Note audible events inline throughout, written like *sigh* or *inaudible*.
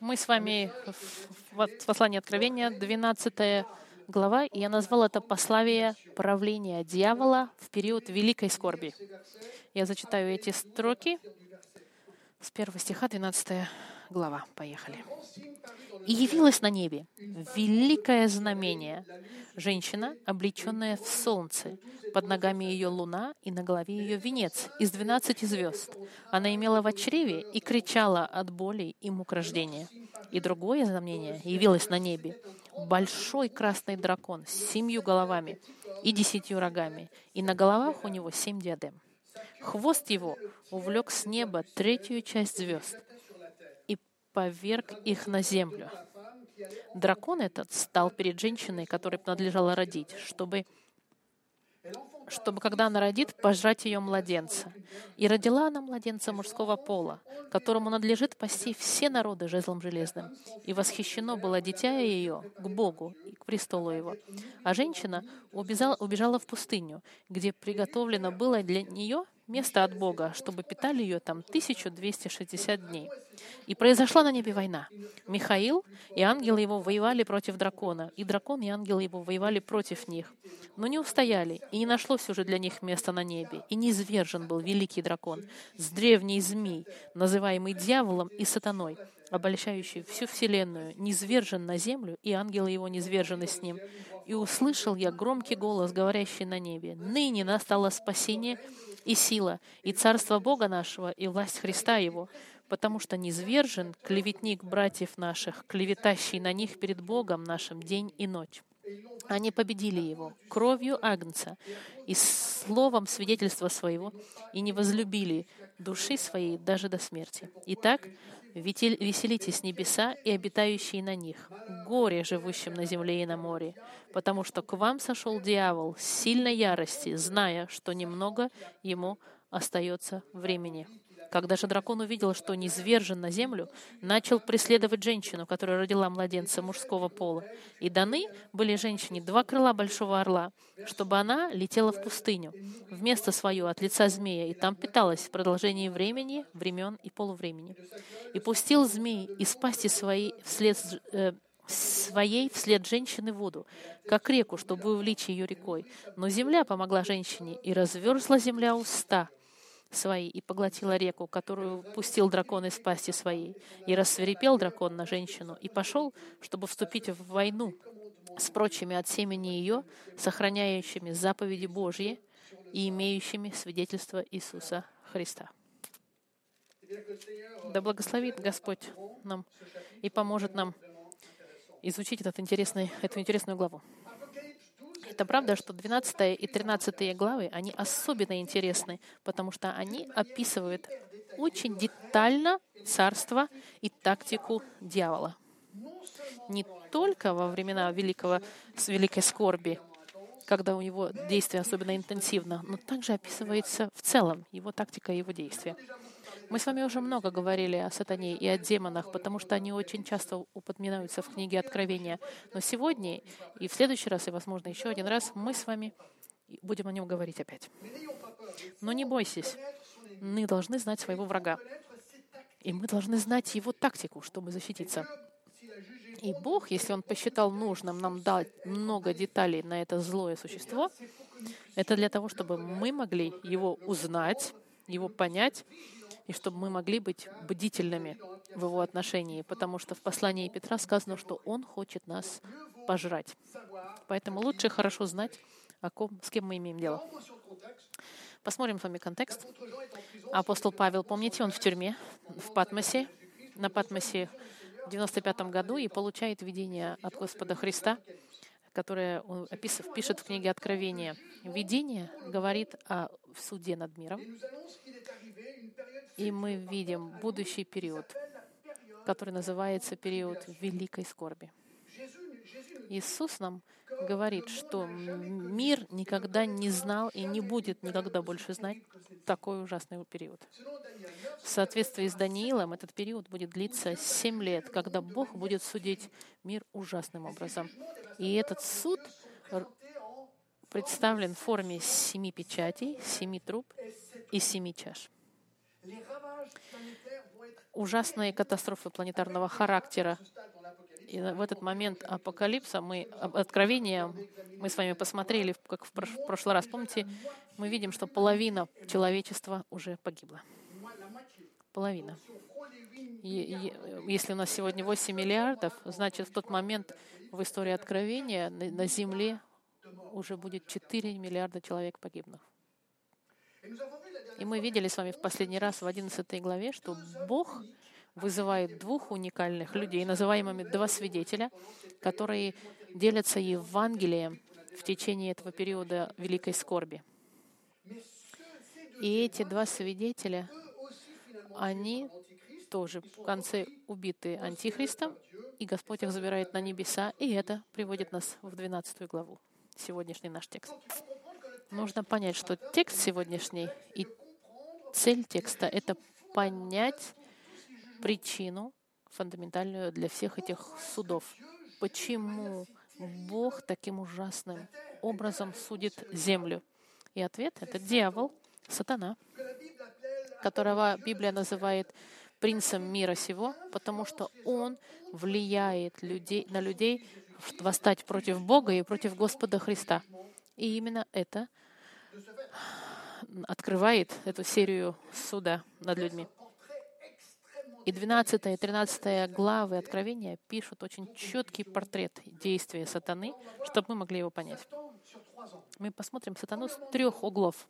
Мы с вами в послании Откровения, 12 глава, и я назвал это «Пославие правления дьявола в период великой скорби». Я зачитаю эти строки с первого стиха, 12 глава. Поехали. «И явилось на небе великое знамение, женщина, облеченная в солнце, под ногами ее луна и на голове ее венец из двенадцати звезд. Она имела в чреве и кричала от боли и мук рождения. И другое знамение явилось на небе. Большой красный дракон с семью головами и десятью рогами, и на головах у него семь диадем. Хвост его увлек с неба третью часть звезд поверг их на землю. Дракон этот стал перед женщиной, которой надлежало родить, чтобы чтобы, когда она родит, пожрать ее младенца. И родила она младенца мужского пола, которому надлежит пасти все народы жезлом железным. И восхищено было дитя ее к Богу и к престолу его. А женщина убежала, убежала в пустыню, где приготовлено было для нее место от Бога, чтобы питали ее там 1260 дней. И произошла на небе война. Михаил и ангелы его воевали против дракона, и дракон и ангелы его воевали против них. Но не устояли, и не нашлось уже для них места на небе. И неизвержен был великий дракон с древней змей, называемый дьяволом и сатаной, обольщающий всю вселенную, низвержен на землю, и ангелы его низвержены с ним. И услышал я громкий голос, говорящий на небе, «Ныне настало спасение и сила, и царство Бога нашего, и власть Христа Его, потому что низвержен клеветник братьев наших, клеветащий на них перед Богом нашим день и ночь. Они победили его кровью Агнца и словом свидетельства своего, и не возлюбили души своей даже до смерти. Итак, веселитесь небеса и обитающие на них, горе живущим на земле и на море, потому что к вам сошел дьявол с сильной ярости, зная, что немного ему остается времени. Когда же дракон увидел, что низвержен на землю, начал преследовать женщину, которая родила младенца мужского пола. И даны были женщине два крыла большого орла, чтобы она летела в пустыню, вместо свое от лица змея, и там питалась в продолжении времени, времен и полувремени. И пустил змей из пасти своей вслед э, своей вслед женщины воду, как реку, чтобы увлечь ее рекой. Но земля помогла женщине, и разверзла земля уста свои и поглотила реку, которую пустил дракон из пасти своей. И рассверепел дракон на женщину и пошел, чтобы вступить в войну с прочими от семени ее, сохраняющими заповеди Божьи и имеющими свидетельство Иисуса Христа. Да благословит Господь нам и поможет нам изучить этот интересный, эту интересную главу. Это правда, что 12 и 13 главы, они особенно интересны, потому что они описывают очень детально царство и тактику дьявола. Не только во времена великого, великой скорби, когда у него действие особенно интенсивно, но также описывается в целом его тактика и его действия. Мы с вами уже много говорили о сатане и о демонах, потому что они очень часто упоминаются в книге Откровения. Но сегодня и в следующий раз, и, возможно, еще один раз, мы с вами будем о нем говорить опять. Но не бойтесь, мы должны знать своего врага. И мы должны знать его тактику, чтобы защититься. И Бог, если Он посчитал нужным нам дать много деталей на это злое существо, это для того, чтобы мы могли его узнать, его понять и чтобы мы могли быть бдительными в его отношении, потому что в послании Петра сказано, что он хочет нас пожрать. Поэтому лучше хорошо знать, о ком, с кем мы имеем дело. Посмотрим с вами контекст. Апостол Павел, помните, он в тюрьме, в Патмосе, на Патмосе в 95 году и получает видение от Господа Христа, которое он описав, пишет в книге Откровения. Видение говорит о суде над миром, и мы видим будущий период, который называется период великой скорби. Иисус нам говорит, что мир никогда не знал и не будет никогда больше знать такой ужасный период. В соответствии с Даниилом, этот период будет длиться семь лет, когда Бог будет судить мир ужасным образом. И этот суд представлен в форме семи печатей, семи труб и семи чаш. Ужасные катастрофы планетарного характера. И в этот момент апокалипса, мы, откровения, мы с вами посмотрели, как в прошлый раз, помните, мы видим, что половина человечества уже погибла. Половина. И, и, если у нас сегодня 8 миллиардов, значит, в тот момент в истории откровения на, на Земле уже будет 4 миллиарда человек погибнув. И мы видели с вами в последний раз в 11 главе, что Бог вызывает двух уникальных людей, называемыми два свидетеля, которые делятся Евангелием в течение этого периода великой скорби. И эти два свидетеля, они тоже в конце убиты Антихристом, и Господь их забирает на небеса, и это приводит нас в 12 главу, сегодняшний наш текст. Нужно понять, что текст сегодняшний и цель текста — это понять причину фундаментальную для всех этих судов. Почему Бог таким ужасным образом судит землю? И ответ — это дьявол, сатана, которого Библия называет принцем мира сего, потому что он влияет людей, на людей восстать против Бога и против Господа Христа. И именно это открывает эту серию суда над людьми. И 12 и 13 главы Откровения пишут очень четкий портрет действия сатаны, чтобы мы могли его понять. Мы посмотрим сатану с трех углов.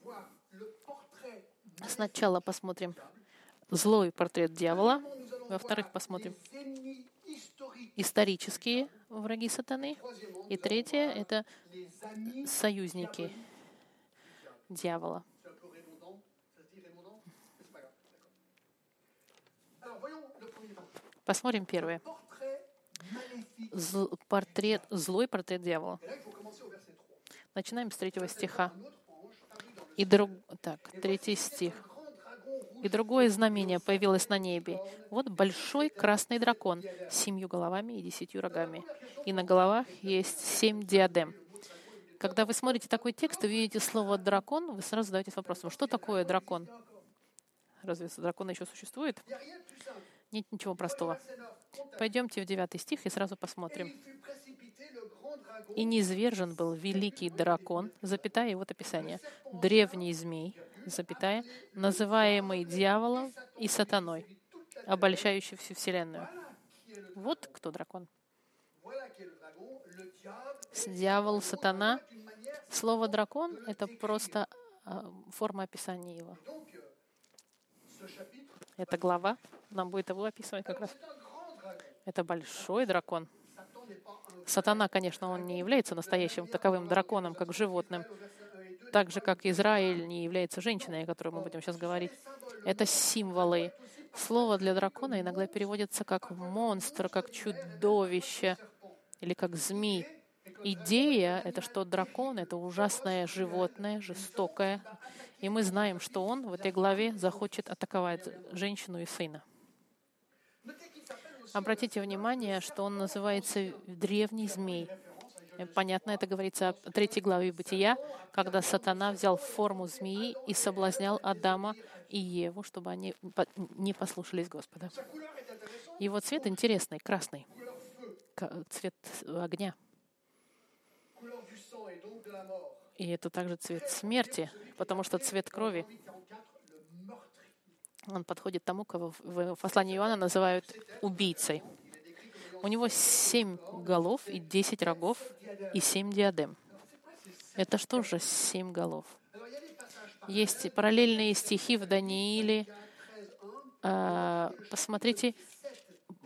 Сначала посмотрим злой портрет дьявола. Во-вторых, посмотрим исторические враги сатаны. И третье — это союзники дьявола. Посмотрим первое. Зл, портрет, злой портрет дьявола. Начинаем с третьего стиха. И друг... Так, третий стих. И другое знамение появилось на небе. Вот большой красный дракон с семью головами и десятью рогами. И на головах есть семь диадем. Когда вы смотрите такой текст и видите слово «дракон», вы сразу задаетесь вопросом, что такое дракон? Разве дракон еще существует? Нет ничего простого. Пойдемте в девятый стих и сразу посмотрим. «И низвержен был великий дракон», запятая, вот описание, «древний змей, запятая, называемый дьяволом и сатаной, обольщающий всю Вселенную». Вот кто дракон. Дьявол, сатана. Слово «дракон» — это просто а, форма описания его. Эта глава нам будет его описывать как раз. Это большой дракон. Сатана, конечно, он не является настоящим таковым драконом, как животным, так же, как Израиль не является женщиной, о которой мы будем сейчас говорить. Это символы. Слово для дракона иногда переводится как монстр, как чудовище или как змей. Идея — это что дракон — это ужасное животное, жестокое. И мы знаем, что он в этой главе захочет атаковать женщину и сына. Обратите внимание, что он называется древний змей. Понятно, это говорится о третьей главе Бытия, когда сатана взял форму змеи и соблазнял Адама и Еву, чтобы они не послушались Господа. Его цвет интересный, красный, цвет огня. И это также цвет смерти, потому что цвет крови, он подходит тому, кого в послании Иоанна называют убийцей. У него семь голов и десять рогов и семь диадем. Это что же семь голов? Есть параллельные стихи в Данииле. А, посмотрите,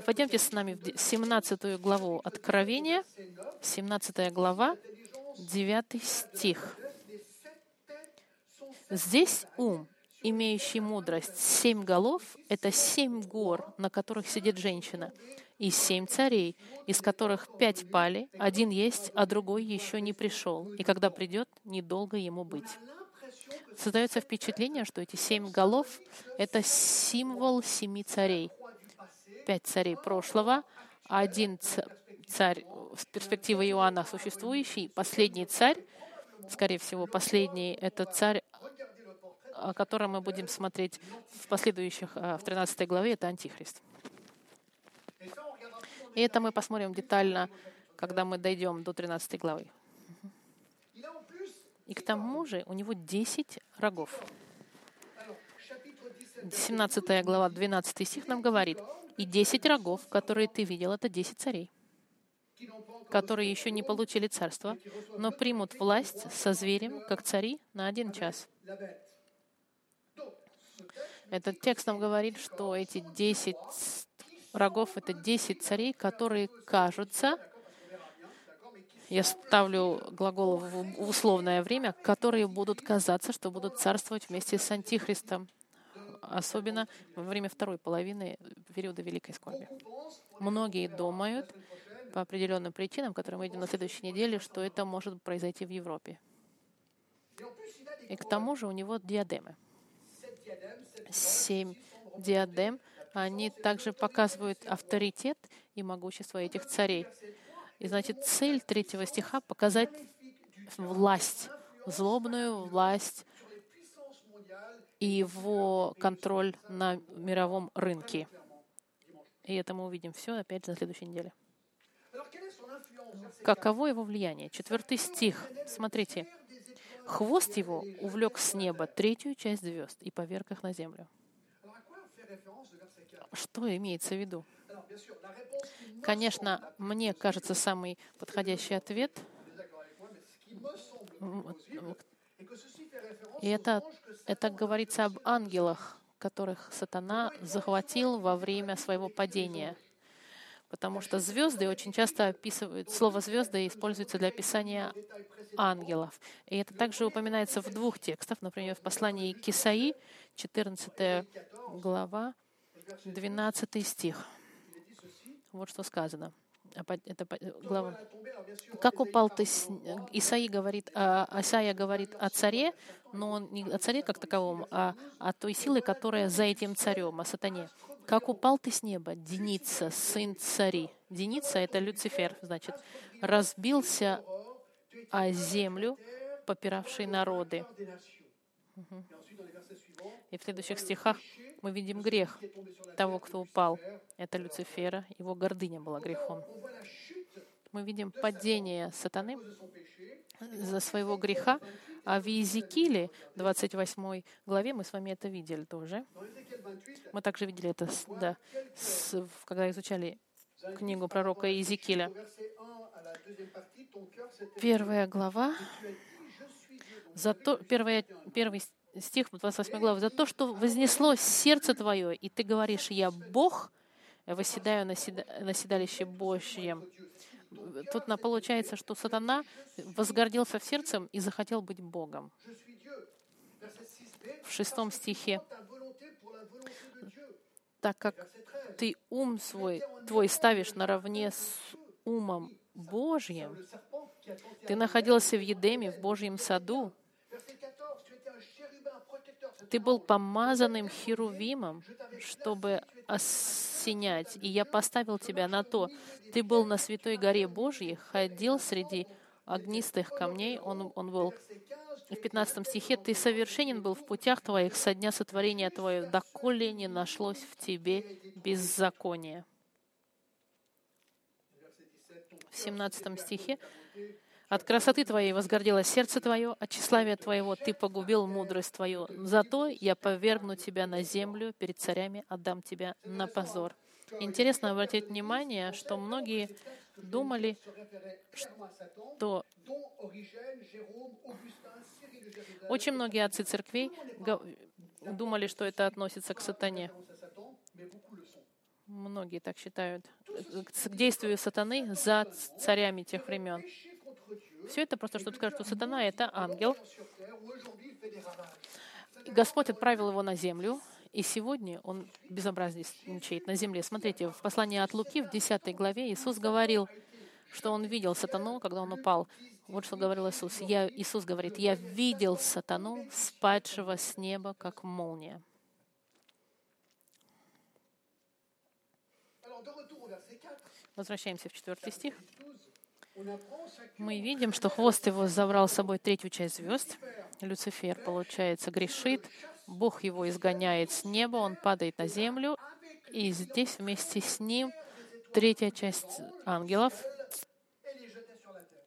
пойдемте с нами в 17 главу Откровения, 17 глава, 9 стих. Здесь ум, имеющий мудрость, семь голов — это семь гор, на которых сидит женщина, и семь царей, из которых пять пали, один есть, а другой еще не пришел, и когда придет, недолго ему быть. Создается впечатление, что эти семь голов — это символ семи царей. Пять царей прошлого, один царь с перспективы Иоанна существующий, последний царь, скорее всего, последний — это царь о котором мы будем смотреть в последующих, э, в 13 главе, это Антихрист. И это мы посмотрим детально, когда мы дойдем до 13 главы. И к тому же у него 10 рогов. 17 глава, 12 стих нам говорит, «И 10 рогов, которые ты видел, это 10 царей, которые еще не получили царство, но примут власть со зверем, как цари, на один час». Этот текст нам говорит, что эти 10 рогов — это 10 царей, которые кажутся, я ставлю глагол в условное время, которые будут казаться, что будут царствовать вместе с Антихристом, особенно во время второй половины периода Великой Скорби. Многие думают, по определенным причинам, которые мы видим на следующей неделе, что это может произойти в Европе. И к тому же у него диадемы. Семь диадем, они также показывают авторитет и могущество этих царей. И значит, цель третьего стиха — показать власть, злобную власть и его контроль на мировом рынке. И это мы увидим все опять на следующей неделе. Каково его влияние? Четвертый стих. Смотрите. Хвост его увлек с неба третью часть звезд и поверг их на землю. Что имеется в виду? Конечно, мне кажется, самый подходящий ответ и это, это говорится об ангелах, которых сатана захватил во время своего падения. Потому что звезды очень часто описывают, слово звезды используется для описания ангелов. И это также упоминается в двух текстах, например, в послании к Исаи, 14 глава, 12 стих. Вот что сказано. Это глава. Как упал ты... Исаия говорит, а, Исаия говорит о царе, но он не о царе как таковом, а о той силе, которая за этим царем, о сатане. Как упал ты с неба, Деница, сын цари. Деница — это Люцифер, значит. Разбился о землю, попиравший народы. И в следующих стихах мы видим грех того, кто упал. Это Люцифера, его гордыня была грехом. Мы видим падение сатаны за своего греха, а в Иезекииле, 28 главе, мы с вами это видели тоже. Мы также видели это, да, с, когда изучали книгу пророка Иезекииля. Первая глава, за то, первая, первый стих 28 главы, «За то, что вознесло сердце твое, и ты говоришь, я Бог, восседаю на, на седалище Божьем». Тут получается, что сатана возгордился в сердцем и захотел быть Богом. В шестом стихе. Так как ты ум свой, твой ставишь наравне с умом Божьим, ты находился в Едеме, в Божьем саду, ты был помазанным херувимом, чтобы осенять, и я поставил тебя на то. Ты был на святой горе Божьей, ходил среди огнистых камней. Он, он был в 15 стихе, «Ты совершенен был в путях твоих со дня сотворения твоего, доколе не нашлось в тебе беззакония». В 17 стихе от красоты Твоей возгорделось сердце Твое, от тщеславия Твоего Ты погубил мудрость Твою. Зато я повергну Тебя на землю, перед царями отдам Тебя на позор. Интересно обратить внимание, что многие думали, что очень многие отцы церквей думали, что это относится к сатане. Многие так считают. К действию сатаны за царями тех времен. Все это просто, чтобы сказать, что сатана — это ангел. Господь отправил его на землю, и сегодня он безобразничает на земле. Смотрите, в послании от Луки в 10 главе Иисус говорил, что он видел сатану, когда он упал. Вот что говорил Иисус. Я, Иисус говорит, «Я видел сатану, спадшего с неба, как молния». Возвращаемся в четвертый стих мы видим, что хвост его забрал с собой третью часть звезд. Люцифер, получается, грешит, Бог его изгоняет с неба, он падает на землю, и здесь вместе с ним третья часть ангелов,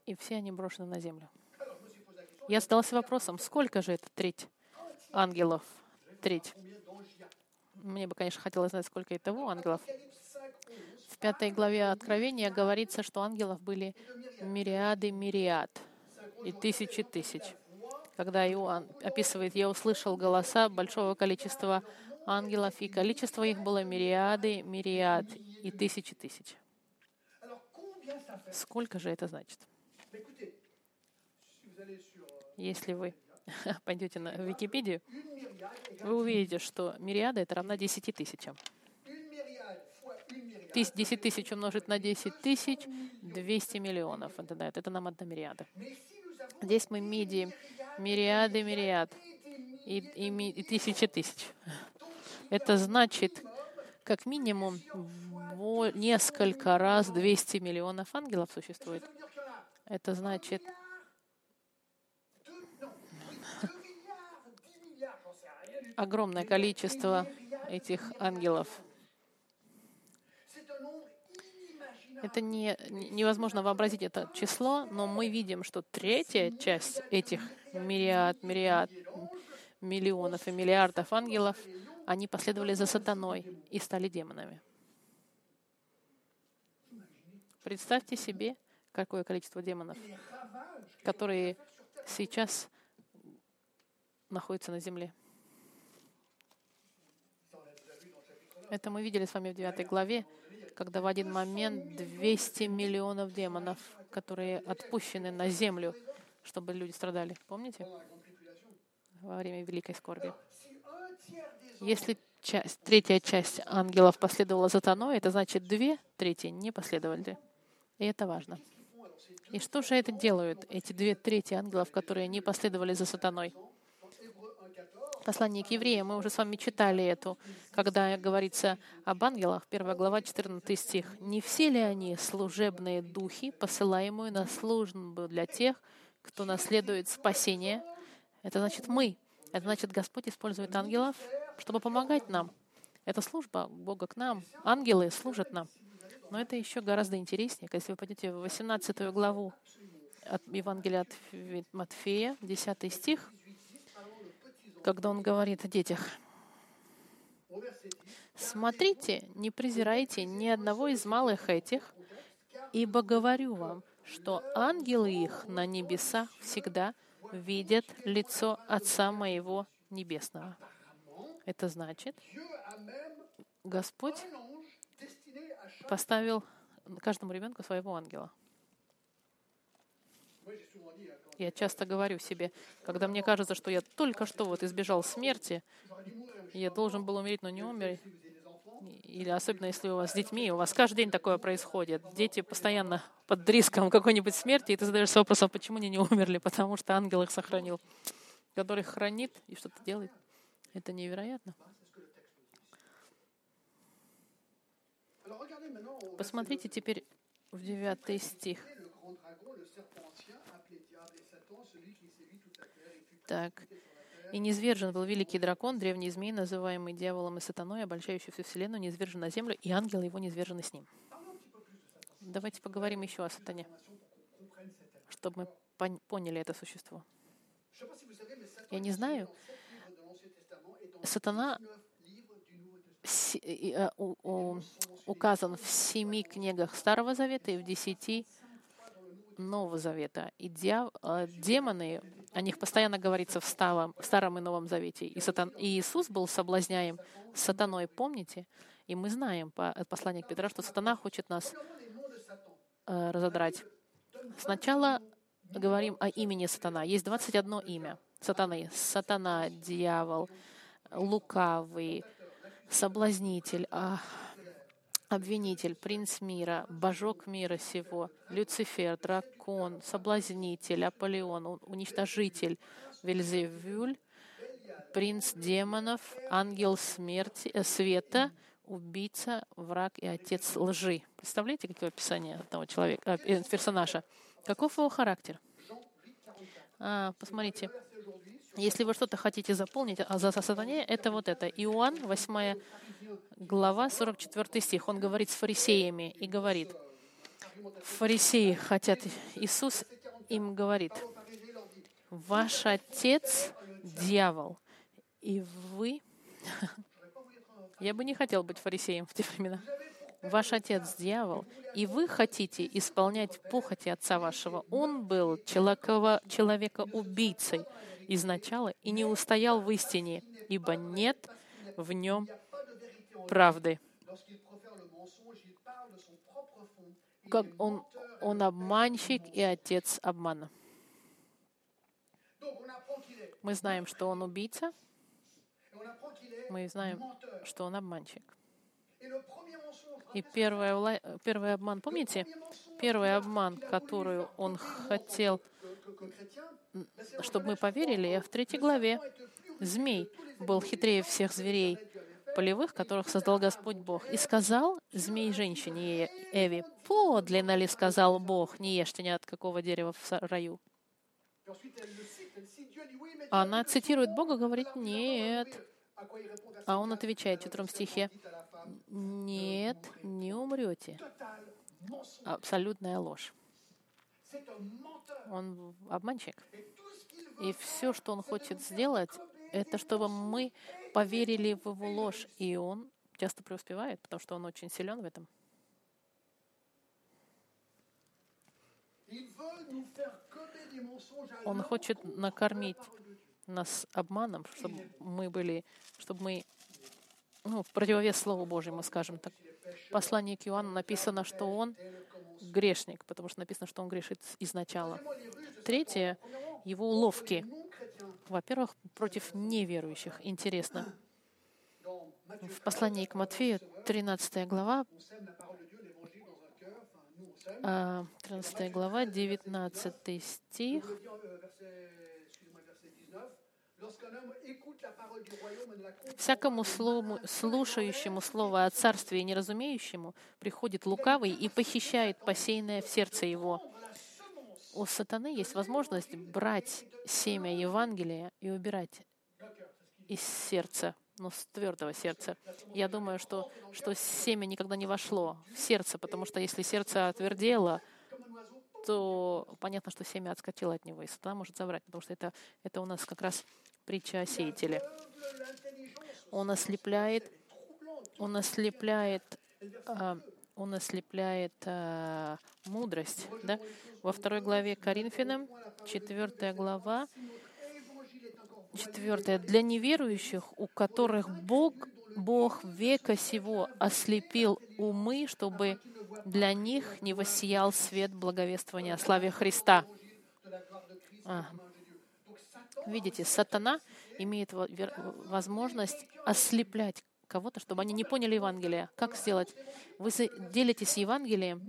и все они брошены на землю. Я задался вопросом, сколько же это треть ангелов? Треть. Мне бы, конечно, хотелось знать, сколько этого ангелов. Пятой главе Откровения говорится, что ангелов были мириады мириад и тысячи тысяч. Когда Иоанн описывает, я услышал голоса большого количества ангелов, и количество их было мириады, мириад и тысячи тысяч. Сколько же это значит? Если вы *laughs* пойдете на Википедию, вы увидите, что мириада — это равна 10 тысячам. 10 тысяч умножить на 10 тысяч — 200 миллионов. Да, это нам одна мириада. Здесь мы видим мириады мириад и, и, и тысячи тысяч. Это значит, как минимум, несколько раз 200 миллионов ангелов существует. Это значит, огромное количество этих ангелов. Это не, невозможно вообразить это число, но мы видим, что третья часть этих мириад, мириад, миллионов и миллиардов ангелов, они последовали за сатаной и стали демонами. Представьте себе, какое количество демонов, которые сейчас находятся на земле. Это мы видели с вами в 9 главе, когда в один момент 200 миллионов демонов, которые отпущены на землю, чтобы люди страдали. Помните? Во время Великой Скорби. Если часть, третья часть ангелов последовала за Таной, это значит две трети не последовали. И это важно. И что же это делают, эти две трети ангелов, которые не последовали за сатаной? Послание к евреям, мы уже с вами читали эту, когда говорится об ангелах, 1 глава, 14 стих. «Не все ли они служебные духи, посылаемые на службу для тех, кто наследует спасение?» Это значит мы. Это значит, Господь использует ангелов, чтобы помогать нам. Это служба Бога к нам. Ангелы служат нам. Но это еще гораздо интереснее, если вы пойдете в 18 главу от Евангелия от Матфея, 10 стих, когда он говорит о детях. «Смотрите, не презирайте ни одного из малых этих, ибо говорю вам, что ангелы их на небесах всегда видят лицо Отца моего Небесного». Это значит, Господь поставил каждому ребенку своего ангела. Я часто говорю себе, когда мне кажется, что я только что вот избежал смерти, я должен был умереть, но не умер. Или особенно если у вас с детьми, у вас каждый день такое происходит. Дети постоянно под риском какой-нибудь смерти, и ты задаешься вопросом, почему они не умерли? Потому что ангел их сохранил, который хранит и что-то делает. Это невероятно. Посмотрите теперь в девятый стих. Так. «И низвержен был великий дракон, древний змей, называемый дьяволом и сатаной, обольщающий всю вселенную, низвержен на землю, и ангелы его низвержены с ним». Давайте поговорим еще о сатане, чтобы мы поняли это существо. Я не знаю, сатана э, указан в семи книгах Старого Завета и в десяти Нового Завета. И дьяв... Э, демоны, о них постоянно говорится в Старом, в Старом и Новом Завете. И, сатан... и Иисус был соблазняем сатаной, помните? И мы знаем по посланию к Петра, что сатана хочет нас э, разодрать. Сначала говорим о имени сатана. Есть 21 имя сатаны. Сатана, дьявол, лукавый, соблазнитель, а, обвинитель, принц мира, божок мира сего, Люцифер, дракон, соблазнитель, Аполеон, уничтожитель, Вельзевюль, принц демонов, ангел смерти, э, света, убийца, враг и отец лжи. Представляете, какое описание одного человека, э, персонажа? Каков его характер? А, посмотрите, Если вы что-то хотите заполнить а за сатане, это вот это. Иоанн, 8 глава, 44 стих. Он говорит с фарисеями и говорит, фарисеи хотят, Иисус им говорит, ваш отец — дьявол, и вы... *laughs* Я бы не хотел быть фарисеем в те времена. Ваш отец — дьявол, и вы хотите исполнять похоти отца вашего. Он был человека-убийцей изначала и не устоял в истине, ибо нет в нем правды. Как он, он обманщик и отец обмана. Мы знаем, что он убийца. Мы знаем, что он обманщик. И первый, первый обман, помните? Первый обман, который он хотел, чтобы мы поверили, в третьей главе. Змей был хитрее всех зверей полевых, которых создал Господь Бог. И сказал змей женщине Эви, подлинно ли сказал Бог, не ешьте ни от какого дерева в раю. Она цитирует Бога, говорит, нет. А он отвечает в четвертом стихе, нет, не умрете. Абсолютная ложь. Он обманщик. И все, что он хочет сделать, это чтобы мы поверили в его ложь. И он часто преуспевает, потому что он очень силен в этом. Он хочет накормить нас обманом, чтобы мы были, чтобы мы ну, в противовес Слову Божьему, скажем так. В послании к Иоанну написано, что он грешник, потому что написано, что он грешит изначала. Третье — его уловки. Во-первых, против неверующих. Интересно. В послании к Матфею, 13 глава, 13 а, глава, 19 стих, Всякому слову, слушающему слово о царстве и неразумеющему приходит лукавый и похищает посеянное в сердце его. У сатаны есть возможность брать семя Евангелия и убирать из сердца, ну, с твердого сердца. Я думаю, что, что семя никогда не вошло в сердце, потому что если сердце отвердело, то понятно, что семя отскочило от него, и сатана может забрать, потому что это, это у нас как раз сеятеле. Он ослепляет, он ослепляет, а, он ослепляет а, мудрость. Да? Во второй главе Коринфянам, четвертая глава, четвертая. Для неверующих, у которых Бог, Бог века сего ослепил умы, чтобы для них не воссиял свет благовествования о славе Христа. А, Видите, сатана имеет возможность ослеплять кого-то, чтобы они не поняли Евангелие. Как сделать? Вы делитесь Евангелием,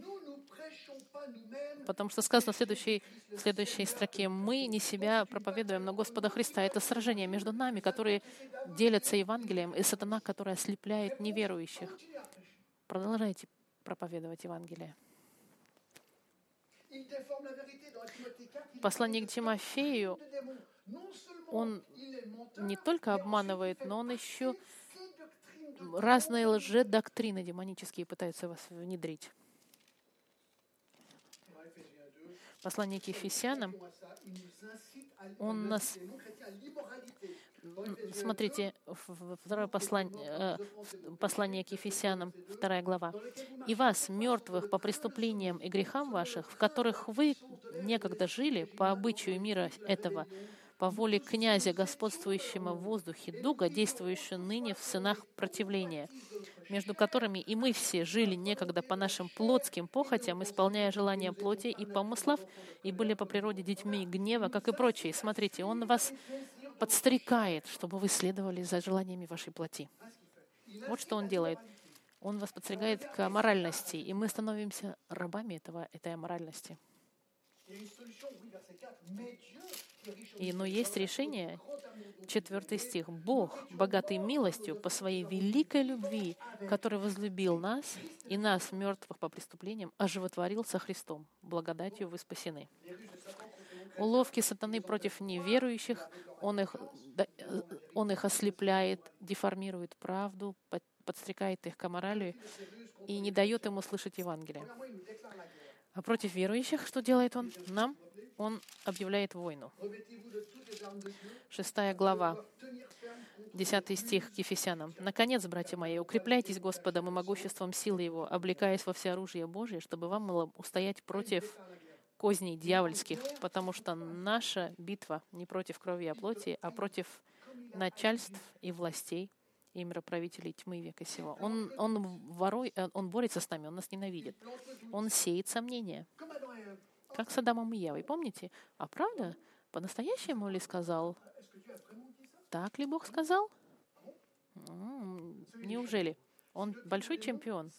потому что сказано в следующей, в следующей строке, «Мы не себя проповедуем, но Господа Христа». Это сражение между нами, которые делятся Евангелием, и сатана, который ослепляет неверующих. Продолжайте проповедовать Евангелие. Послание к Тимофею он не только обманывает, но он еще разные лжедоктрины демонические пытается вас внедрить. Послание к Ефесянам, он нас... Смотрите, второе послание, э, послание к Ефесянам, вторая глава. «И вас, мертвых по преступлениям и грехам ваших, в которых вы некогда жили по обычаю мира этого, по воле князя, господствующего в воздухе, дуга, действующего ныне в сынах противления, между которыми и мы все жили некогда по нашим плотским похотям, исполняя желания плоти и помыслов, и были по природе детьми гнева, как и прочие. Смотрите, Он вас подстрекает, чтобы вы следовали за желаниями вашей плоти. Вот что Он делает. Он вас подстрекает к моральности, и мы становимся рабами этого, этой аморальности. И, но есть решение, четвертый стих. «Бог, богатый милостью по своей великой любви, который возлюбил нас и нас, мертвых по преступлениям, оживотворил со Христом. Благодатью вы спасены». уловки сатаны против неверующих, он их, он их ослепляет, деформирует правду, подстрекает их к аморалию и не дает ему слышать Евангелие. А против верующих что делает он? Нам он объявляет войну. Шестая глава, десятый стих к Ефесянам. «Наконец, братья мои, укрепляйтесь Господом и могуществом силы Его, облекаясь во всеоружие Божие, чтобы вам было устоять против козней дьявольских, потому что наша битва не против крови и плоти, а против начальств и властей, и мироправителей тьмы века сего. Он, он, ворой, э, он борется с нами, он нас ненавидит. Он сеет сомнения. Как с Адамом и Евой, помните? А правда? По-настоящему ли сказал? Так ли Бог сказал? Неужели? Он большой чемпион.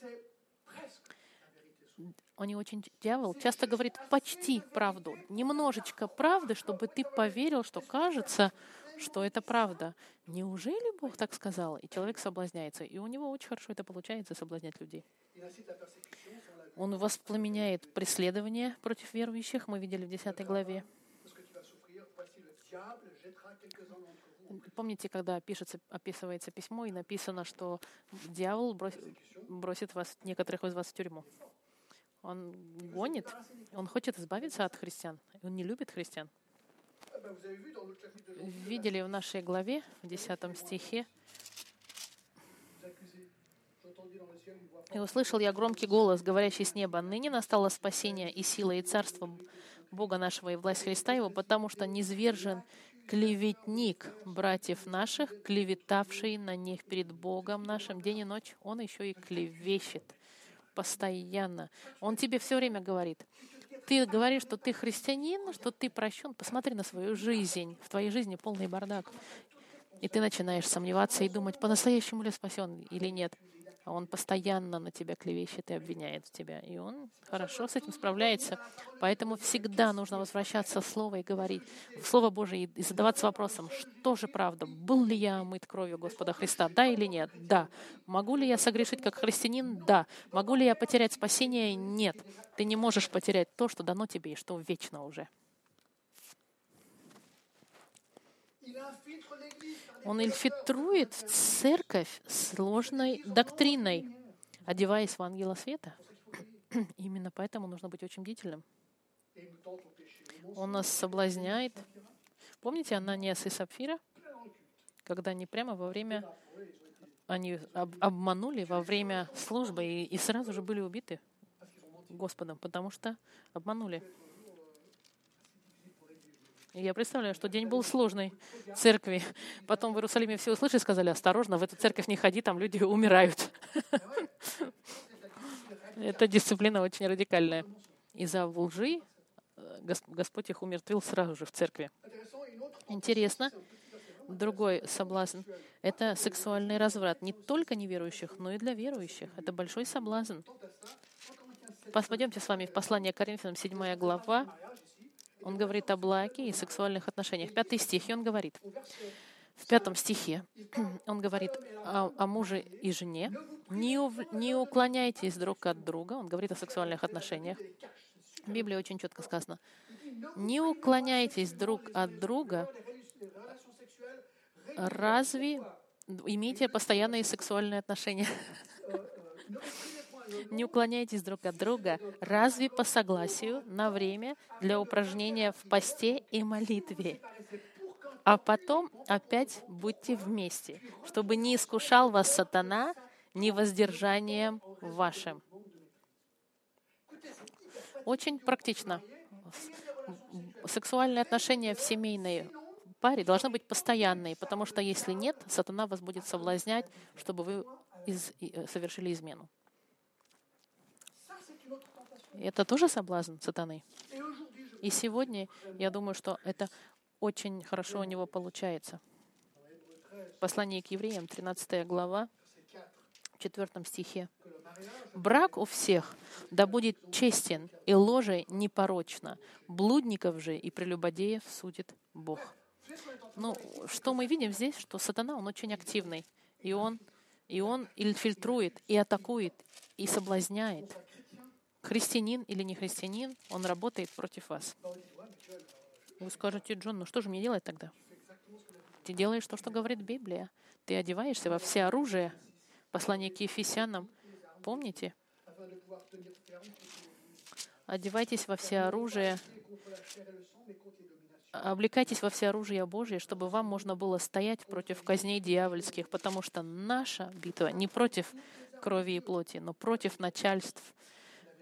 Он не очень дьявол часто говорит почти правду, немножечко правды, чтобы ты поверил, что кажется, что это правда. Неужели Бог так сказал? И человек соблазняется. И у него очень хорошо это получается, соблазнять людей. Он воспламеняет преследование против верующих. Мы видели в 10 главе. Помните, когда пишется, описывается письмо, и написано, что дьявол бросит вас, некоторых из вас в тюрьму. Он гонит, он хочет избавиться от христиан. Он не любит христиан видели в нашей главе, в 10 стихе, «И услышал я громкий голос, говорящий с неба, «Ныне настало спасение и сила, и царство Бога нашего, и власть Христа Его, потому что низвержен клеветник братьев наших, клеветавший на них перед Богом нашим день и ночь. Он еще и клевещет постоянно. Он тебе все время говорит, ты говоришь, что ты христианин, что ты прощен, посмотри на свою жизнь. В твоей жизни полный бардак. И ты начинаешь сомневаться и думать, по-настоящему ли спасен или нет он постоянно на тебя клевещет и обвиняет тебя. И он хорошо с этим справляется. Поэтому всегда нужно возвращаться в Слово и говорить в Слово Божие и задаваться вопросом, что же правда? Был ли я омыт кровью Господа Христа? Да или нет? Да. Могу ли я согрешить как христианин? Да. Могу ли я потерять спасение? Нет. Ты не можешь потерять то, что дано тебе и что вечно уже. Он инфильтрует в церковь сложной доктриной, одеваясь в ангела света. *clears throat* Именно поэтому нужно быть очень бдительным. Он нас соблазняет. Помните Ананиас и Сапфира? Когда они прямо во время они об, обманули во время службы и, и сразу же были убиты Господом, потому что обманули. Я представляю, что день был сложный в церкви. Потом в Иерусалиме все услышали и сказали, осторожно, в эту церковь не ходи, там люди умирают. Это дисциплина очень радикальная. Из-за лжи э, Господь их умертвил сразу же в церкви. Интересно, другой соблазн — это сексуальный разврат. Не только неверующих, но и для верующих. Это большой соблазн. Пойдемте с вами в послание к Коринфянам, 7 глава, он говорит о блаке и сексуальных отношениях. Пятый стих, и он говорит, в пятом стихе *clears throat* он говорит о, о муже и жене. Не, ув, не уклоняйтесь друг от друга. Он говорит о сексуальных отношениях. В Библии очень четко сказано. Не уклоняйтесь друг от друга. Разве имейте постоянные сексуальные отношения? *laughs* Не уклоняйтесь друг от друга, разве по согласию на время для упражнения в посте и молитве. А потом опять будьте вместе, чтобы не искушал вас сатана невоздержанием вашим. Очень практично. Сексуальные отношения в семейной паре должны быть постоянные, потому что если нет, сатана вас будет соблазнять, чтобы вы из, э, совершили измену. Это тоже соблазн сатаны. И сегодня я думаю, что это очень хорошо у него получается. Послание к евреям, 13 глава, в 4 стихе. «Брак у всех да будет честен, и ложе непорочно. Блудников же и прелюбодеев судит Бог». Ну, что мы видим здесь, что сатана, он очень активный, и он, и он инфильтрует, и атакует, и соблазняет христианин или не христианин, он работает против вас. Вы скажете, Джон, ну что же мне делать тогда? Ты делаешь то, что говорит Библия. Ты одеваешься во все оружие. Послание к Ефесянам. Помните? Одевайтесь во все оружие, облекайтесь во все оружие Божие, чтобы вам можно было стоять против казней дьявольских, потому что наша битва не против крови и плоти, но против начальств,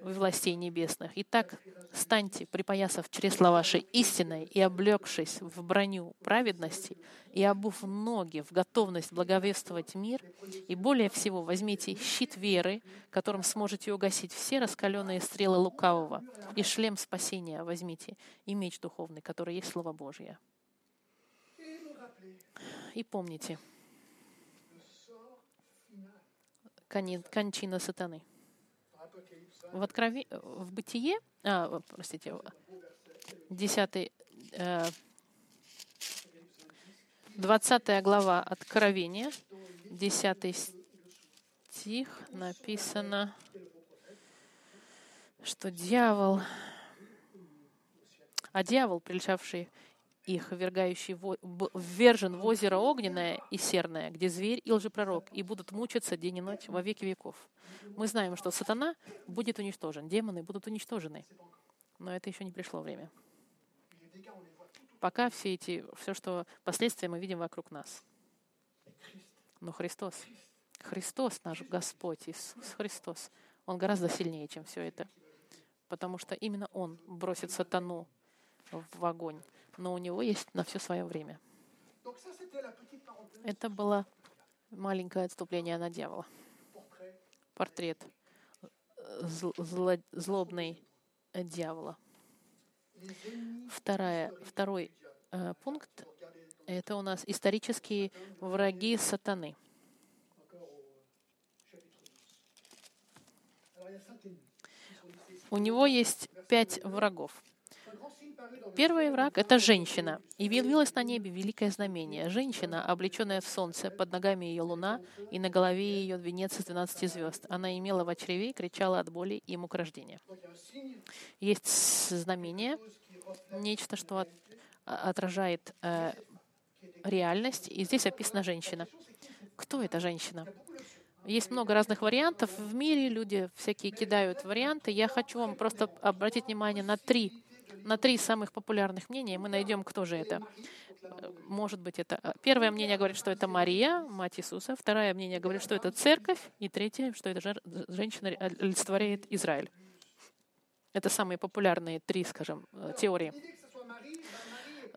властей небесных. Итак, станьте, припоясав чресла вашей истиной и облегшись в броню праведности, и обув ноги в готовность благовествовать мир, и более всего возьмите щит веры, которым сможете угасить все раскаленные стрелы лукавого, и шлем спасения возьмите, и меч духовный, который есть Слово Божье. И помните, кончина сатаны — в, открови... в Бытие, а, простите, 10, 20 э, глава Откровения, 10 стих написано, что дьявол, а дьявол, приличавший их, вергающий, ввержен в озеро огненное и серное, где зверь и лжепророк, и будут мучиться день и ночь во веки веков. Мы знаем, что сатана будет уничтожен, демоны будут уничтожены. Но это еще не пришло время. Пока все эти, все, что последствия мы видим вокруг нас. Но Христос, Христос наш Господь, Иисус Христос, Он гораздо сильнее, чем все это. Потому что именно Он бросит сатану в огонь но у него есть на все свое время. Это было маленькое отступление на дьявола. Портрет зло, злобный дьявола. Вторая, второй э, пункт — это у нас исторические враги сатаны. У него есть пять врагов. Первый враг — это женщина. «И явилось на небе великое знамение. Женщина, облеченная в солнце, под ногами ее луна, и на голове ее венец из двенадцати звезд. Она имела в чреве и кричала от боли и мук рождения». Есть знамение, нечто, что от, отражает э, реальность, и здесь описана женщина. Кто эта женщина? Есть много разных вариантов. В мире люди всякие кидают варианты. Я хочу вам просто обратить внимание на три на три самых популярных мнения мы найдем, кто же это. Может быть, это... Э, первое мнение говорит, что это Мария, мать Иисуса. Второе мнение говорит, что это церковь. И третье, что эта женщина олицетворяет Израиль. Это самые популярные три, скажем, э, теории.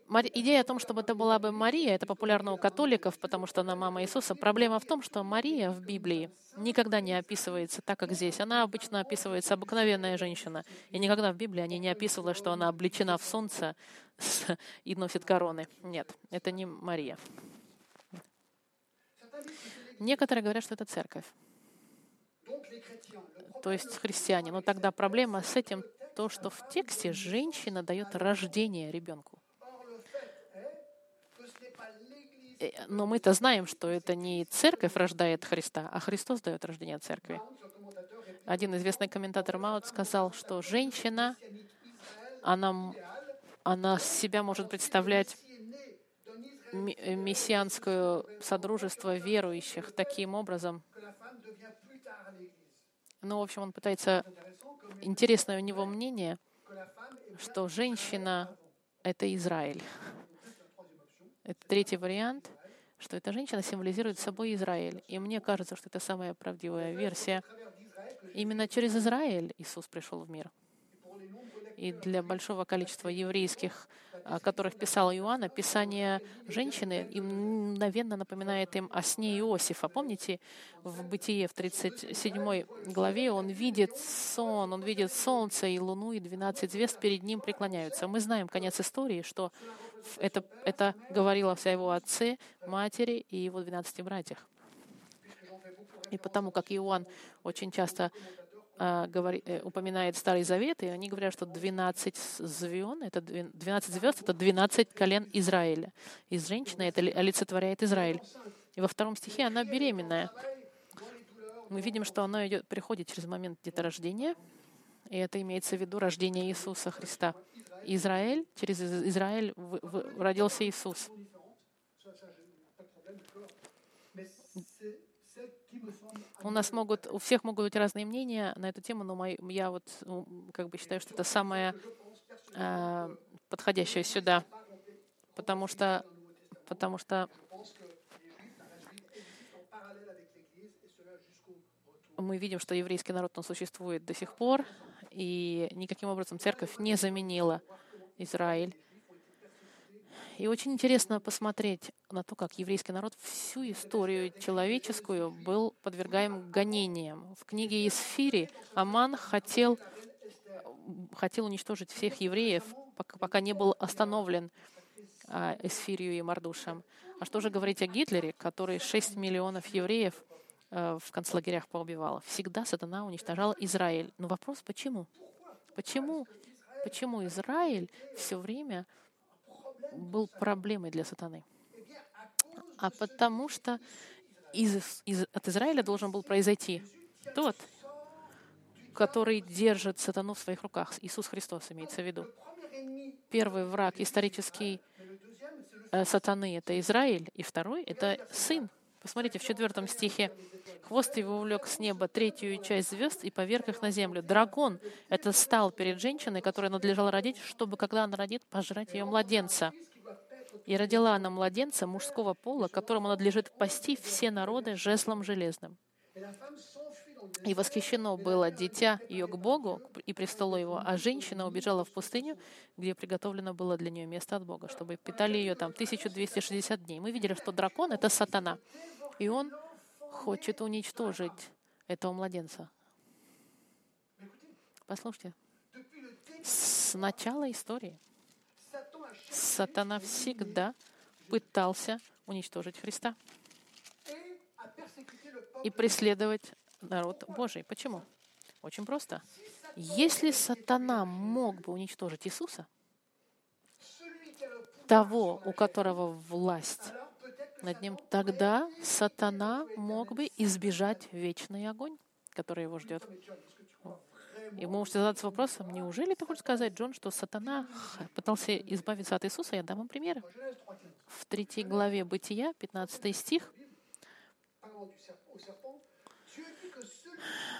Идея о том, чтобы это была бы Мария, это популярно у католиков, потому что она мама Иисуса. Проблема в том, что Мария в Библии никогда не описывается так, как здесь. Она обычно описывается обыкновенная женщина. И никогда в Библии они не описывала, что она облечена в солнце и носит короны. Нет, это не Мария. Некоторые говорят, что это церковь. То есть христиане. Но тогда проблема с этим то, что в тексте женщина дает рождение ребенку. Э, но мы-то знаем, что это не церковь рождает Христа, а Христос дает рождение церкви. Один известный комментатор Маут сказал, что женщина, она, она себя может представлять э, мессианское содружество верующих таким образом. Ну, в общем, он пытается... Интересное у него мнение, что женщина — это Израиль. Это третий вариант, что эта женщина символизирует собой Израиль. И мне кажется, что это самая правдивая версия. Именно через Израиль Иисус пришел в мир. И для большого количества еврейских, о которых писал Иоанна, писание женщины им мгновенно напоминает им о сне Иосифа. Помните, в Бытие в 37 главе он видит сон, он видит солнце и луну, и 12 звезд перед ним преклоняются. Мы знаем конец истории, что это, это говорило о его отце, матери и его 12 братьях. И потому как Иоанн очень часто а, говори, э, упоминает Старый Завет, и они говорят, что 12 звезд, это 12 звезд, это 12 колен Израиля. И женщина это олицетворяет Израиль. И во втором стихе она беременная. Мы видим, что она идет, приходит через момент деторождения, И это имеется в виду рождение Иисуса Христа. Израиль, через Израиль родился Иисус. У нас могут, у всех могут быть разные мнения на эту тему, но мой, я вот ну, как бы считаю, что это самое э, подходящее сюда, потому что, потому что мы видим, что еврейский народ он существует до сих пор, и никаким образом церковь не заменила Израиль. И очень интересно посмотреть на то, как еврейский народ всю историю человеческую был подвергаем гонениям. В книге Исфири Аман хотел, хотел уничтожить всех евреев, пока, не был остановлен а, Эсфирию и Мардушем. А что же говорить о Гитлере, который 6 миллионов евреев а, в концлагерях поубивал? Всегда сатана уничтожал Израиль. Но вопрос, почему? Почему? Почему Израиль все время был проблемой для сатаны. А потому что из, из, от Израиля должен был произойти тот, который держит сатану в своих руках. Иисус Христос имеется в виду. Первый враг исторический э, сатаны — это Израиль, и второй — это Сын. Посмотрите, в четвертом стихе. «Хвост его увлек с неба третью часть звезд и поверг их на землю». Дракон — это стал перед женщиной, которая надлежала родить, чтобы, когда она родит, пожрать ее младенца. И родила она младенца мужского пола, которому надлежит пасти все народы жезлом железным. И восхищено было дитя ее к Богу и престолу его, а женщина убежала в пустыню, где приготовлено было для нее место от Бога, чтобы питали ее там 1260 дней. Мы видели, что дракон — это сатана, и он хочет уничтожить этого младенца. Послушайте, с начала истории сатана всегда пытался уничтожить Христа и преследовать народ Божий. Почему? Очень просто. Если сатана мог бы уничтожить Иисуса, того, у которого власть над ним, тогда сатана мог бы избежать вечный огонь, который его ждет. И вы можете задаться вопросом, неужели ты хочешь сказать, Джон, что сатана пытался избавиться от Иисуса? Я дам вам примеры. В третьей главе Бытия, 15 стих,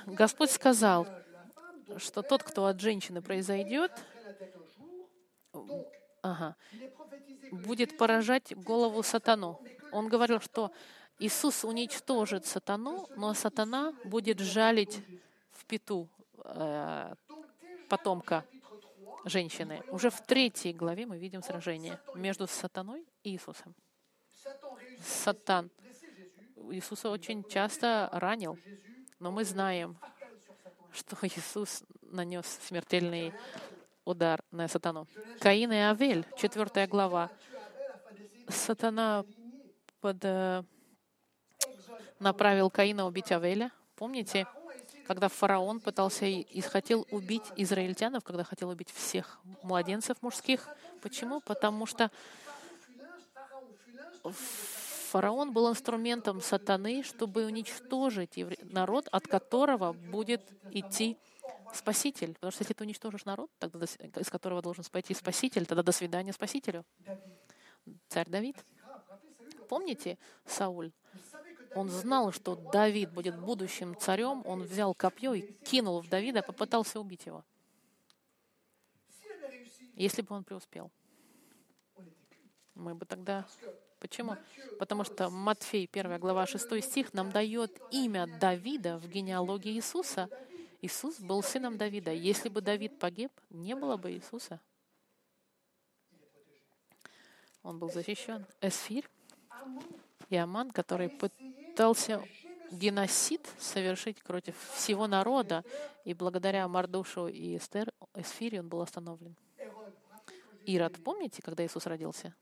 Господь сказал, что тот, кто от женщины произойдет, ага, будет поражать голову сатану. Он говорил, что Иисус уничтожит сатану, но сатана будет жалить в пету э, потомка женщины. Уже в третьей главе мы видим сражение между сатаной и Иисусом. Сатан Иисуса очень часто ранил, но мы знаем, что Иисус нанес смертельный удар на сатану. Каин и Авель, четвертая глава. Сатана под, э, направил Каина убить Авеля. Помните, когда фараон пытался и хотел убить израильтянов, когда хотел убить всех младенцев мужских. Почему? Потому что фараон был инструментом сатаны, чтобы уничтожить народ, от которого будет идти Спаситель. Потому что если ты уничтожишь народ, тогда, из которого должен пойти Спаситель, тогда до свидания Спасителю. Царь Давид. Помните Сауль? Он знал, что Давид будет будущим царем. Он взял копье и кинул в Давида, попытался убить его. Если бы он преуспел, мы бы тогда Почему? Потому что Матфей, 1 глава, 6 стих, нам дает имя Давида в генеалогии Иисуса. Иисус был сыном Давида. Если бы Давид погиб, не было бы Иисуса. Он был защищен. Эсфирь и Аман, который пытался геноцид совершить против всего народа, и благодаря Мардушу и Эстер, Эсфире он был остановлен. Ирод, помните, когда Иисус родился?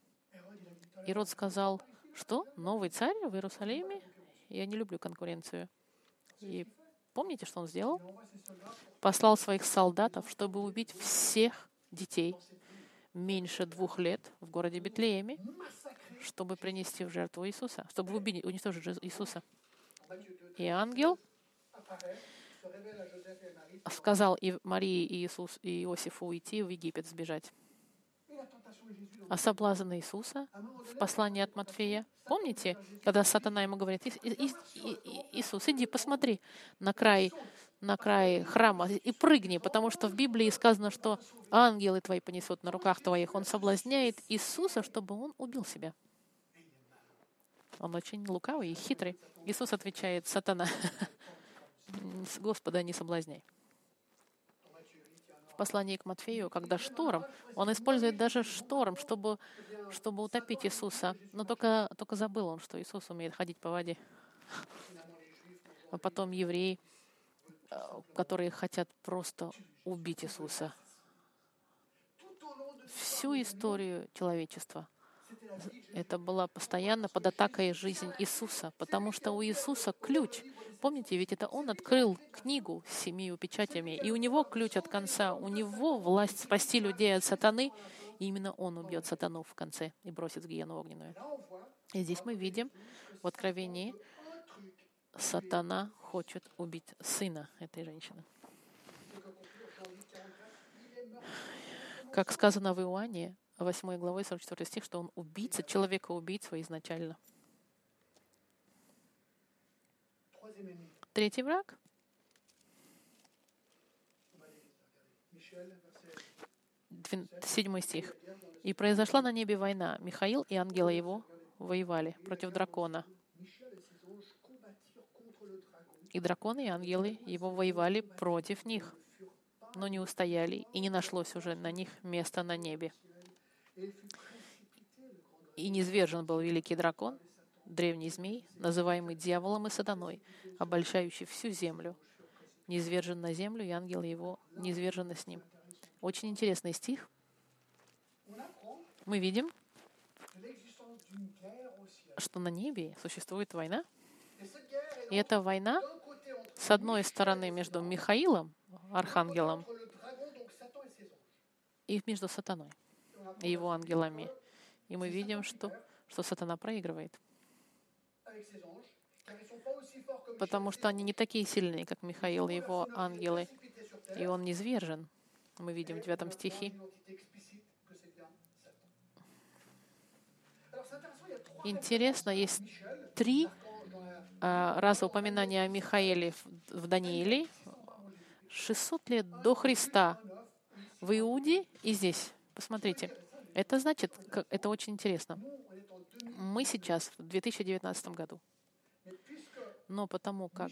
Ирод сказал, что новый царь в Иерусалиме? Я не люблю конкуренцию. И помните, что он сделал? Послал своих солдатов, чтобы убить всех детей меньше двух лет в городе Бетлееме, чтобы принести в жертву Иисуса, чтобы убить, уничтожить Иисуса. И ангел сказал и Марии и Иисус и Иосифу уйти в Египет, сбежать. А соблазн Иисуса в послании от Матфея, помните, когда сатана ему говорит, «И- и- и- Иисус, иди посмотри на край, на край храма и прыгни, потому что в Библии сказано, что ангелы твои понесут на руках твоих. Он соблазняет Иисуса, чтобы он убил себя. Он очень лукавый и хитрый. Иисус отвечает, сатана, *laughs* Господа не соблазняй. В послании к Матфею, когда шторм, он использует даже шторм, чтобы, чтобы утопить Иисуса. Но только, только забыл он, что Иисус умеет ходить по воде. А потом евреи, э, которые хотят просто убить Иисуса. Всю историю человечества это была постоянно под атакой жизнь Иисуса, потому что у Иисуса ключ. Помните, ведь это Он открыл книгу с семью печатями, и у Него ключ от конца, у Него власть спасти людей от сатаны, и именно Он убьет сатану в конце и бросит в гиену огненную. И здесь мы видим в Откровении, сатана хочет убить сына этой женщины. Как сказано в Иоанне, 8 главой 44 стих, что он убийца, человека-убийца изначально. Третий враг. Седьмой стих. «И произошла на небе война. Михаил и ангелы его воевали против дракона. И драконы и ангелы его воевали против них, но не устояли, и не нашлось уже на них места на небе. И низвержен был великий дракон, древний змей, называемый дьяволом и сатаной, обольщающий всю землю. Низвержен на землю, и ангелы его низвержены с ним. Очень интересный стих. Мы видим, что на небе существует война. И эта война, с одной стороны, между Михаилом, архангелом, и между сатаной и его ангелами. И мы видим, что, что сатана проигрывает. Потому что они не такие сильные, как Михаил и его ангелы. И он низвержен. Мы видим в 9 стихе. Интересно, есть три а, раза упоминания о Михаиле в Данииле. 600 лет до Христа в Иуде и здесь. Посмотрите. Это значит, это очень интересно. Мы сейчас в 2019 году. Но потому как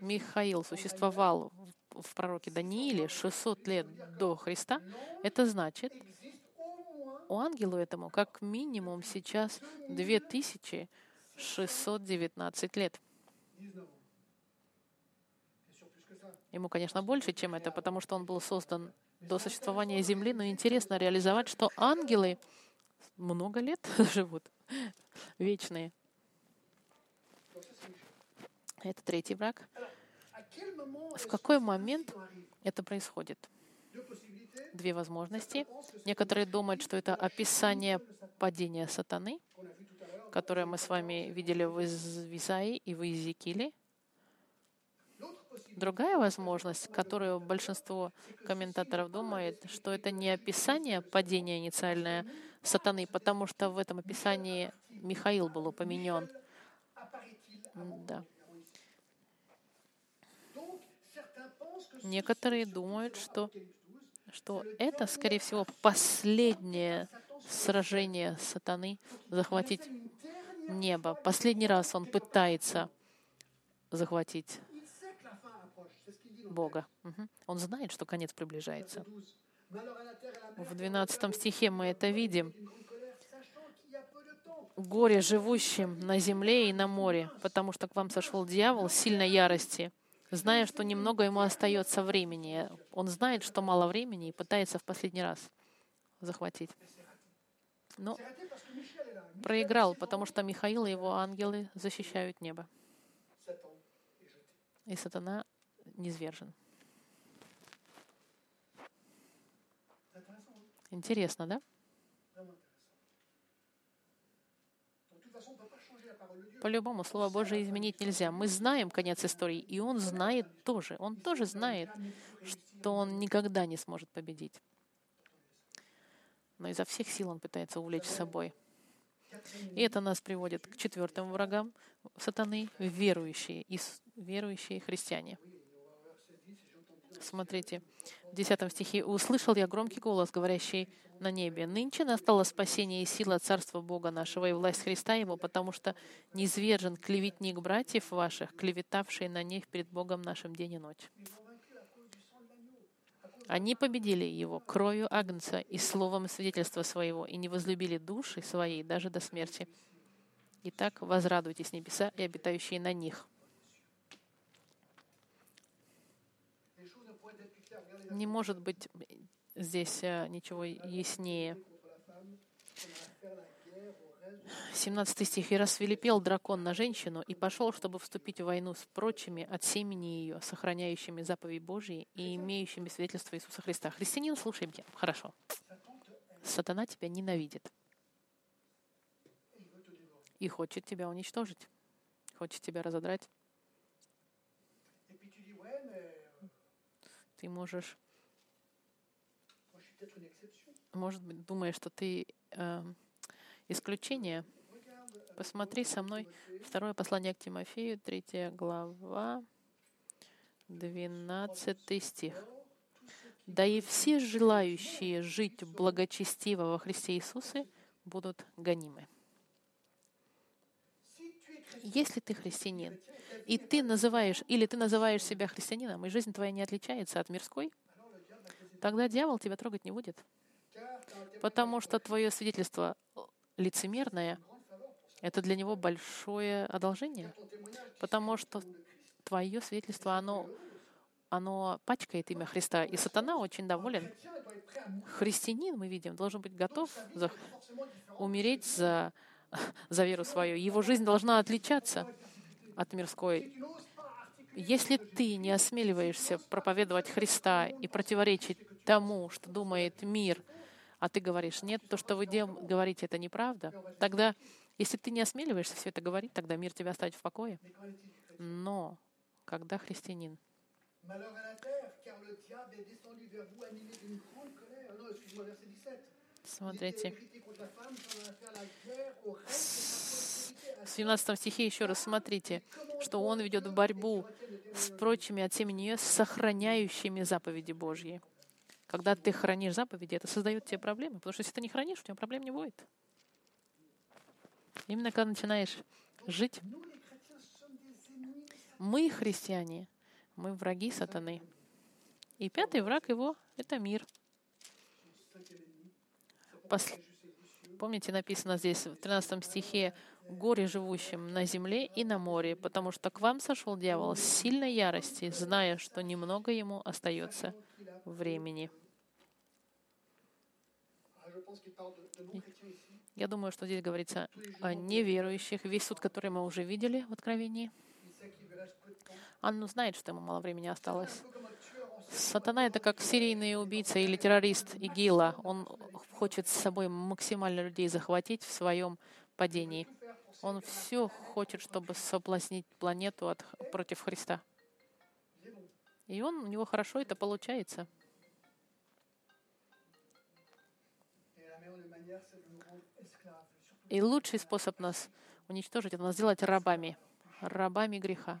Михаил существовал в пророке Данииле 600 лет до Христа, это значит, у ангелу этому как минимум сейчас 2619 лет. Ему, конечно, больше, чем это, потому что он был создан до существования Земли, но интересно реализовать, что ангелы много лет *laughs* живут, вечные. Это третий враг. В какой момент это происходит? Две возможности. Некоторые думают, что это описание падения сатаны, которое мы с вами видели в Из- в Исаии и в Иезекииле. Другая возможность, которую большинство комментаторов думает, что это не описание падения инициальное сатаны, потому что в этом описании Михаил был упомянен. Да. Некоторые думают, что, что это, скорее всего, последнее сражение сатаны захватить небо. Последний раз он пытается захватить Бога. Мгм. Он знает, что конец приближается. В 12 стихе мы это видим. Горе живущим на земле и на море, потому что к вам сошел дьявол сильной ярости, зная, что немного ему остается времени. Он знает, что мало времени и пытается в последний раз захватить. Но проиграл, потому что Михаил и его ангелы защищают небо. И сатана низвержен. Интересно, да? По-любому, Слово Божие изменить нельзя. Мы знаем конец истории, и Он знает тоже. Он тоже знает, что Он никогда не сможет победить. Но изо всех сил Он пытается увлечь собой. И это нас приводит к четвертым врагам сатаны, верующие, верующие христиане. Смотрите, в 10 стихе. «Услышал я громкий голос, говорящий на небе. Нынче настало спасение и сила Царства Бога нашего и власть Христа Его, потому что низвержен клеветник братьев ваших, клеветавший на них перед Богом нашим день и ночь». Они победили его кровью Агнца и словом свидетельства своего, и не возлюбили души своей даже до смерти. Итак, возрадуйтесь небеса и обитающие на них. Не может быть здесь э, ничего яснее. 17 стих. «И расфилипел дракон на женщину и пошел, чтобы вступить в войну с прочими от семени ее, сохраняющими заповедь Божьи и имеющими свидетельство Иисуса Христа». Христианин, слушай меня. Хорошо. Сатана тебя ненавидит и хочет тебя уничтожить, хочет тебя разодрать. Ты можешь, может быть, думаешь, что ты э, исключение. Посмотри со мной второе послание к Тимофею, третья глава, 12 стих. «Да и все желающие жить благочестиво во Христе Иисусе будут гонимы». Если ты христианин, и ты называешь, или ты называешь себя христианином, и жизнь твоя не отличается от мирской, тогда дьявол тебя трогать не будет. Потому что твое свидетельство лицемерное, это для него большое одолжение. Потому что твое свидетельство, оно, оно пачкает имя Христа. И сатана очень доволен. Христианин, мы видим, должен быть готов за, умереть за за веру свою. Его жизнь должна отличаться от мирской. Если ты не осмеливаешься проповедовать Христа и противоречить тому, что думает мир, а ты говоришь, нет, то, что вы говорите, это неправда, тогда, если ты не осмеливаешься все это говорить, тогда мир тебя оставит в покое. Но когда христианин Смотрите. В 17 стихе еще раз смотрите, что он ведет борьбу с прочими от семени ее, сохраняющими заповеди Божьи. Когда ты хранишь заповеди, это создает тебе проблемы, потому что если ты не хранишь, у тебя проблем не будет. Именно когда начинаешь жить, мы, христиане, мы враги сатаны. И пятый враг его — это мир — Пос... Помните, написано здесь в 13 стихе, «Горе живущим на земле и на море, потому что к вам сошел дьявол с сильной ярости, зная, что немного ему остается времени». Я думаю, что здесь говорится о неверующих, весь суд, который мы уже видели в Откровении. Анну знает, что ему мало времени осталось. Сатана — это как серийный убийца или террорист ИГИЛа. Он хочет с собой максимально людей захватить в своем падении. Он все хочет, чтобы соблазнить планету от, против Христа. И он, у него хорошо это получается. И лучший способ нас уничтожить — это нас сделать рабами, рабами греха,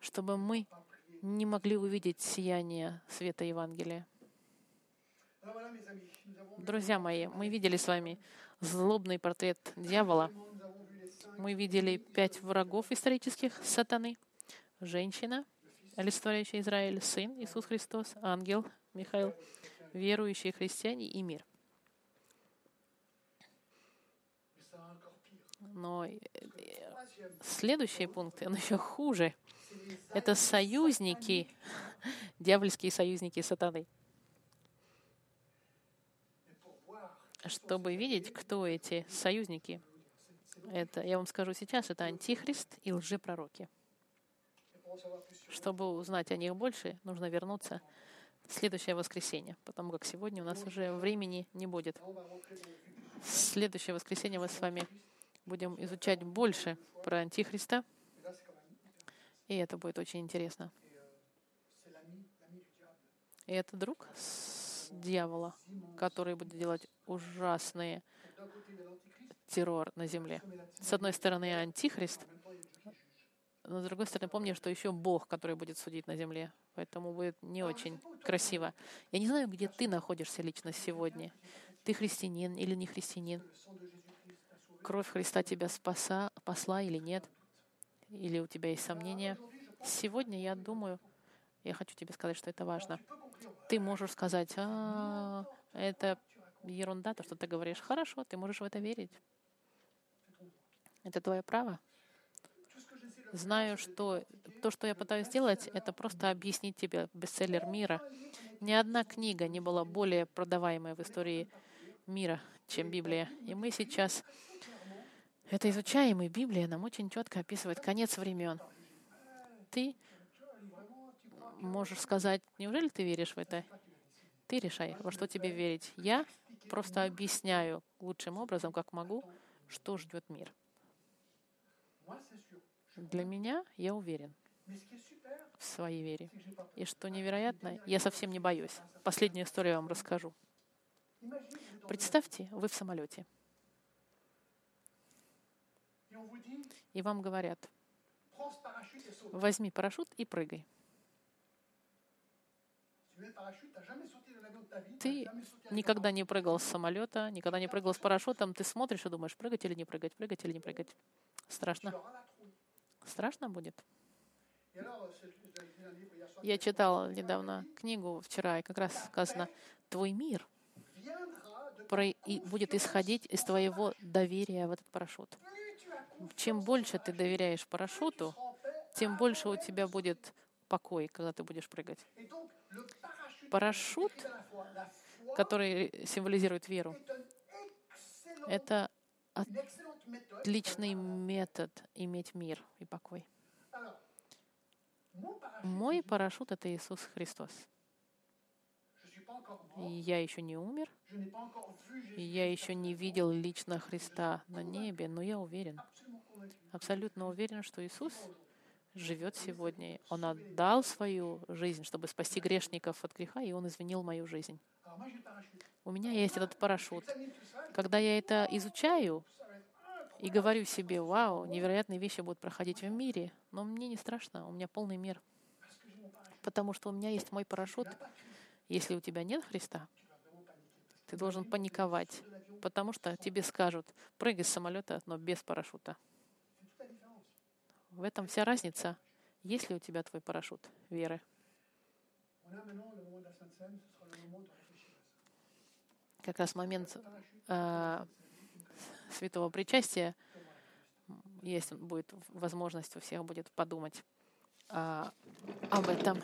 чтобы мы не могли увидеть сияние света Евангелия. Друзья мои, мы видели с вами злобный портрет дьявола. Мы видели пять врагов исторических сатаны. Женщина, олицетворяющая Израиль, Сын Иисус Христос, ангел Михаил, верующие христиане и мир. Но э, следующий пункт, он еще хуже. Это союзники, *laughs* дьявольские союзники сатаны. Чтобы видеть, кто эти союзники, это, я вам скажу сейчас, это антихрист и лжепророки. Чтобы узнать о них больше, нужно вернуться в следующее воскресенье, потому как сегодня у нас уже времени не будет. следующее воскресенье мы с вами будем изучать больше про Антихриста, и это будет очень интересно. И это друг дьявола, который будет делать ужасные террор на земле. С одной стороны, антихрист, но с другой стороны, помни, что еще Бог, который будет судить на земле. Поэтому будет не очень красиво. Я не знаю, где ты находишься лично сегодня. Ты христианин или не христианин? Кровь Христа тебя спаса, спасла или нет? Или у тебя есть сомнения? Сегодня я думаю, я хочу тебе сказать, что это важно. Ты можешь сказать, а, это ерунда, то, что ты говоришь. Хорошо, ты можешь в это верить. Это твое право. Знаю, что то, что я пытаюсь сделать, это просто объяснить тебе бестселлер мира. Ни одна книга не была более продаваемой в истории мира, чем Библия. И мы сейчас это изучаем, и Библия нам очень четко описывает конец времен. Ты можешь сказать, неужели ты веришь в это? Ты решай, во что тебе верить. Я просто объясняю лучшим образом, как могу, что ждет мир. Для меня я уверен в своей вере. И что невероятно, я совсем не боюсь. Последнюю историю я вам расскажу. Представьте, вы в самолете. И вам говорят, возьми парашют и прыгай. Ты никогда не прыгал с самолета, никогда не прыгал с парашютом. Ты смотришь и думаешь, прыгать или не прыгать, прыгать или не прыгать. Страшно. Страшно будет. Я читал недавно книгу вчера, и как раз сказано, твой мир будет исходить из твоего доверия в этот парашют. Чем больше ты доверяешь парашюту, тем больше у тебя будет покой, когда ты будешь прыгать. Парашют, который символизирует веру, это отличный метод иметь мир и покой. Мой парашют — это Иисус Христос. Я еще не умер, я еще не видел лично Христа на небе, но я уверен, абсолютно уверен, что Иисус живет сегодня. Он отдал свою жизнь, чтобы спасти грешников от греха, и Он извинил мою жизнь. У меня есть этот парашют. Когда я это изучаю и говорю себе, вау, невероятные вещи будут проходить в мире, но мне не страшно, у меня полный мир. Потому что у меня есть мой парашют. Если у тебя нет Христа, ты должен паниковать, потому что тебе скажут, прыгай с самолета, но без парашюта. В этом вся разница. Есть ли у тебя твой парашют веры? Как раз момент э, святого причастия есть будет возможность у всех будет подумать э, об этом.